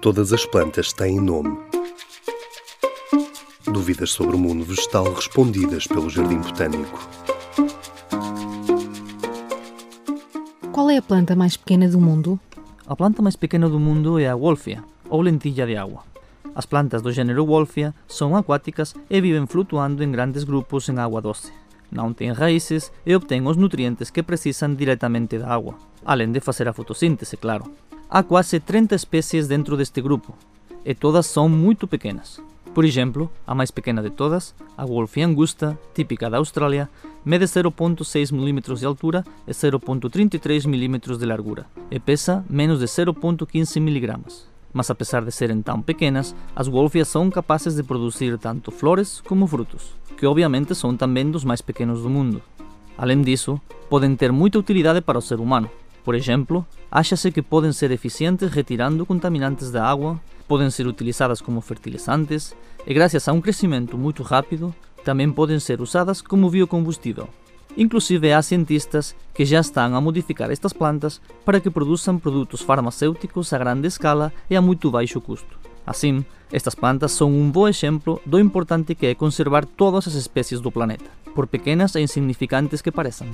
Todas as plantas têm nome. Dúvidas sobre o mundo vegetal respondidas pelo Jardim Botânico. Qual é a planta mais pequena do mundo? A planta máis pequena do mundo é a Wolfia, ou lentilla de agua. As plantas do género Wolfia son acuáticas e viven flutuando en grandes grupos en agua doce. Non ten raíces e obtén os nutrientes que precisan directamente da agua, alén de facer a fotosíntese, claro. Há quase 30 especies dentro deste grupo, e todas son moito pequenas. Por exemplo, a máis pequena de todas, a Wolfia angusta, típica da Australia, mede 0.6 mm de altura e 0.33 mm de largura, e pesa menos de 0.15 mg. Mas a pesar de serem tão pequenas, as Wolfias são capazes de produzir tanto flores como frutos, que obviamente são também dos mais pequenos do mundo. Além disso, podem ter muita utilidade para o ser humano. Por exemplo, acha-se que podem ser eficientes retirando contaminantes da água, podem ser utilizadas como fertilizantes e, graças a um crescimento muito rápido, também podem ser usadas como biocombustível. Inclusive há cientistas que já estão a modificar estas plantas para que produzam produtos farmacêuticos a grande escala e a muito baixo custo. Assim, estas plantas são um bom exemplo do importante que é conservar todas as espécies do planeta, por pequenas e insignificantes que pareçam.